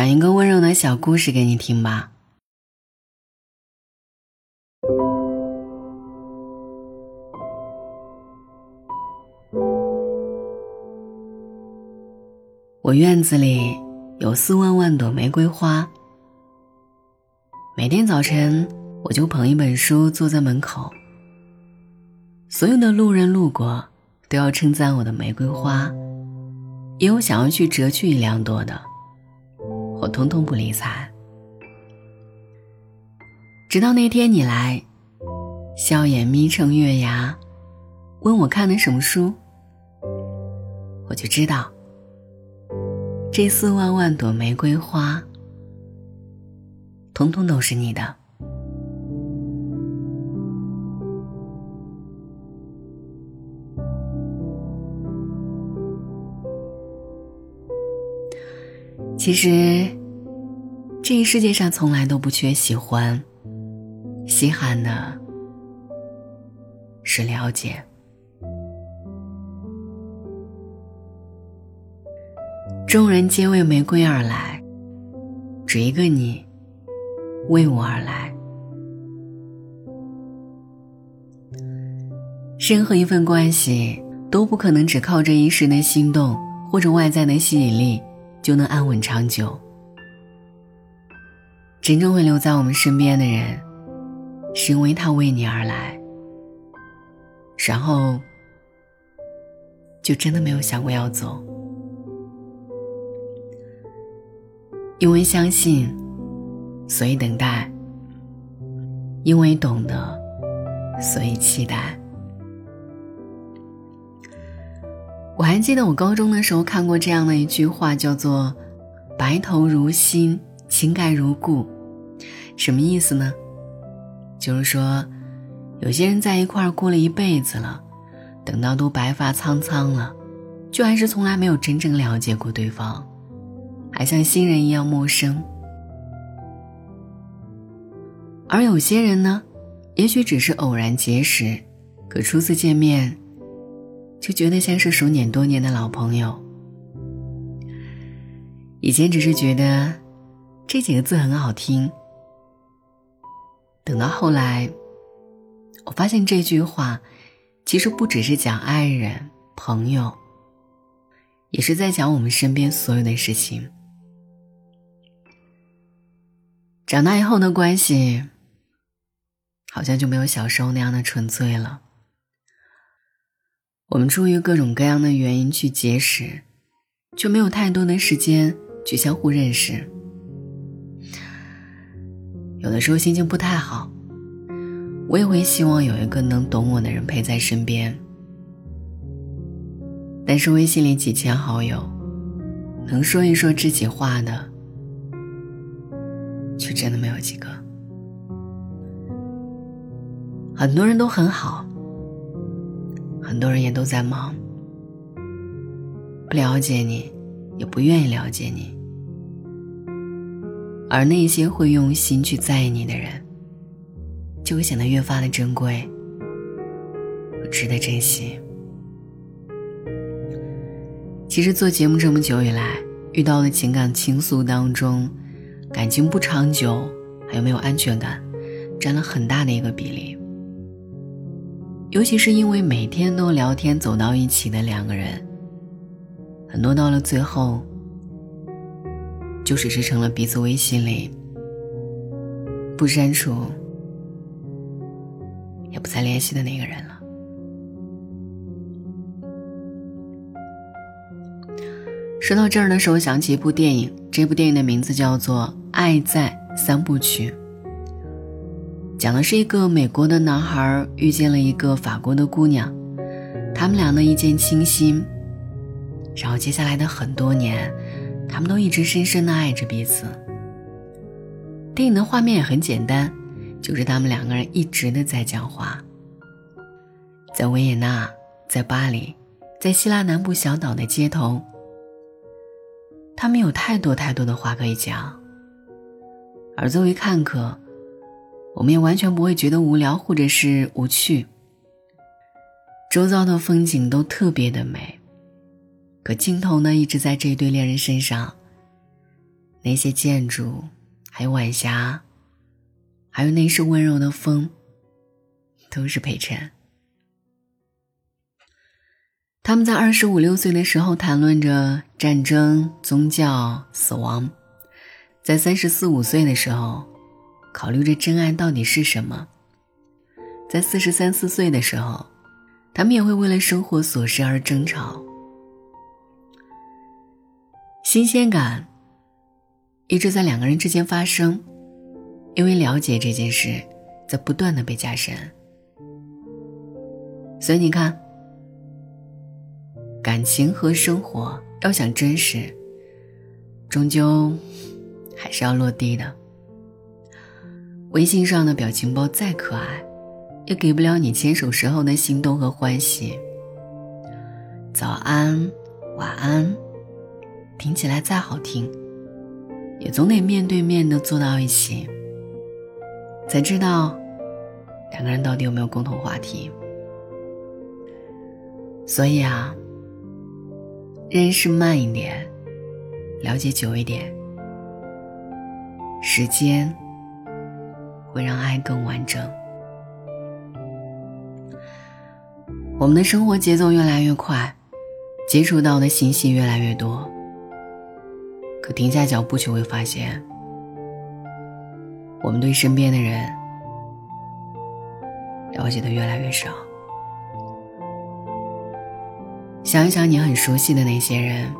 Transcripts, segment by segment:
讲一个温柔的小故事给你听吧。我院子里有四万万朵玫瑰花，每天早晨我就捧一本书坐在门口，所有的路人路过都要称赞我的玫瑰花，也有想要去折去一两朵的，我通通不理睬。直到那天你来，笑眼眯成月牙，问我看的什么书，我就知道。这四万万朵玫瑰花，通通都是你的。其实，这个世界上从来都不缺喜欢，稀罕的是了解。众人皆为玫瑰而来，只一个你为我而来。任何一份关系都不可能只靠着一时的心动或者外在的吸引力就能安稳长久。真正会留在我们身边的人，是因为他为你而来，然后就真的没有想过要走。因为相信，所以等待；因为懂得，所以期待。我还记得我高中的时候看过这样的一句话，叫做“白头如新，情盖如故”。什么意思呢？就是说，有些人在一块儿过了一辈子了，等到都白发苍苍了，却还是从来没有真正了解过对方。还像新人一样陌生，而有些人呢，也许只是偶然结识，可初次见面，就觉得像是熟稔多年的老朋友。以前只是觉得这几个字很好听，等到后来，我发现这句话其实不只是讲爱人、朋友，也是在讲我们身边所有的事情。长大以后的关系，好像就没有小时候那样的纯粹了。我们出于各种各样的原因去结识，却没有太多的时间去相互认识。有的时候心情不太好，我也会希望有一个能懂我的人陪在身边。但是微信里几千好友，能说一说知己话的。却真的没有几个。很多人都很好，很多人也都在忙，不了解你，也不愿意了解你。而那些会用心去在意你的人，就会显得越发的珍贵，值得珍惜。其实做节目这么久以来，遇到的情感倾诉当中。感情不长久，还有没有安全感，占了很大的一个比例。尤其是因为每天都聊天走到一起的两个人，很多到了最后，就只是成了彼此微信里不删除，也不再联系的那个人了。说到这儿的时候，想起一部电影，这部电影的名字叫做。《爱在三部曲》讲的是一个美国的男孩遇见了一个法国的姑娘，他们俩呢一见倾心，然后接下来的很多年，他们都一直深深的爱着彼此。电影的画面也很简单，就是他们两个人一直的在讲话，在维也纳，在巴黎，在希腊南部小岛的街头，他们有太多太多的话可以讲。而作为看客，我们也完全不会觉得无聊或者是无趣。周遭的风景都特别的美，可镜头呢一直在这一对恋人身上，那些建筑，还有晚霞，还有那时温柔的风，都是陪衬。他们在二十五六岁的时候谈论着战争、宗教、死亡，在三十四五岁的时候，考虑着真爱到底是什么。在四十三四岁的时候，他们也会为了生活琐事而争吵。新鲜感一直在两个人之间发生，因为了解这件事在不断的被加深。所以你看，感情和生活要想真实，终究还是要落地的。微信上的表情包再可爱，也给不了你牵手时候的心动和欢喜。早安，晚安。听起来再好听，也总得面对面的坐到一起，才知道两个人到底有没有共同话题。所以啊，认识慢一点，了解久一点，时间会让爱更完整。我们的生活节奏越来越快，接触到的信息越来越多。可停下脚步，就会发现，我们对身边的人了解的越来越少。想一想，你很熟悉的那些人，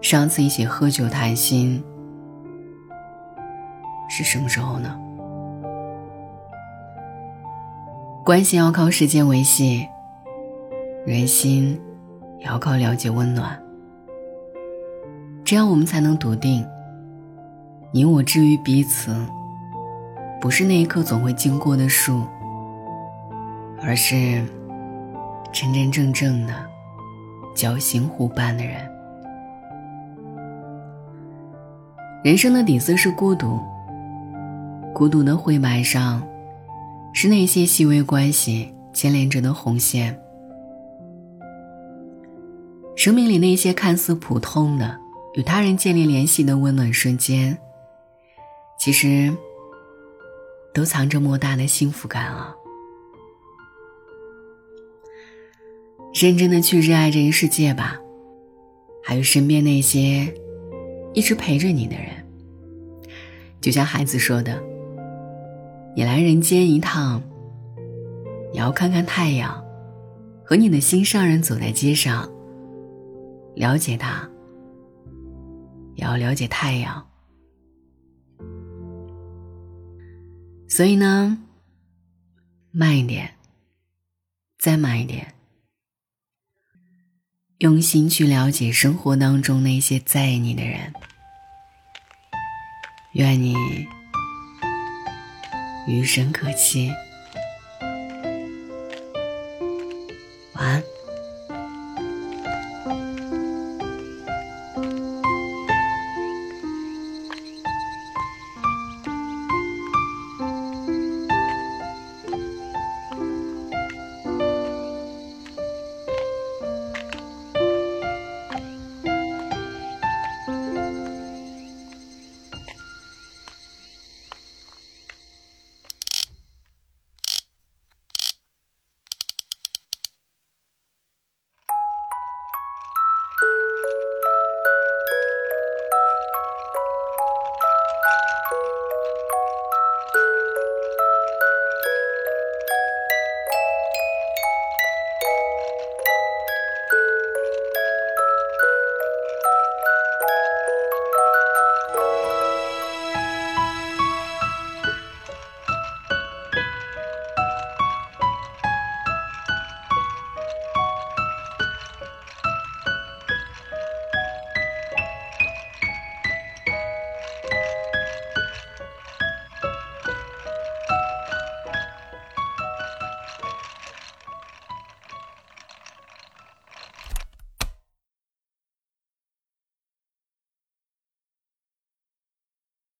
上次一起喝酒谈心是什么时候呢？关系要靠时间维系，人心要靠了解温暖。这样我们才能笃定，你我之于彼此，不是那一刻总会经过的树，而是真真正正的交心互伴的人。人生的底色是孤独，孤独的灰白上，是那些细微关系牵连着的红线。生命里那些看似普通的。与他人建立联系的温暖瞬间，其实都藏着莫大的幸福感啊！认真的去热爱这个世界吧，还有身边那些一直陪着你的人。就像孩子说的：“你来人间一趟，你要看看太阳，和你的心上人走在街上，了解他。”也要了解太阳，所以呢，慢一点，再慢一点，用心去了解生活当中那些在意你的人。愿你余生可期。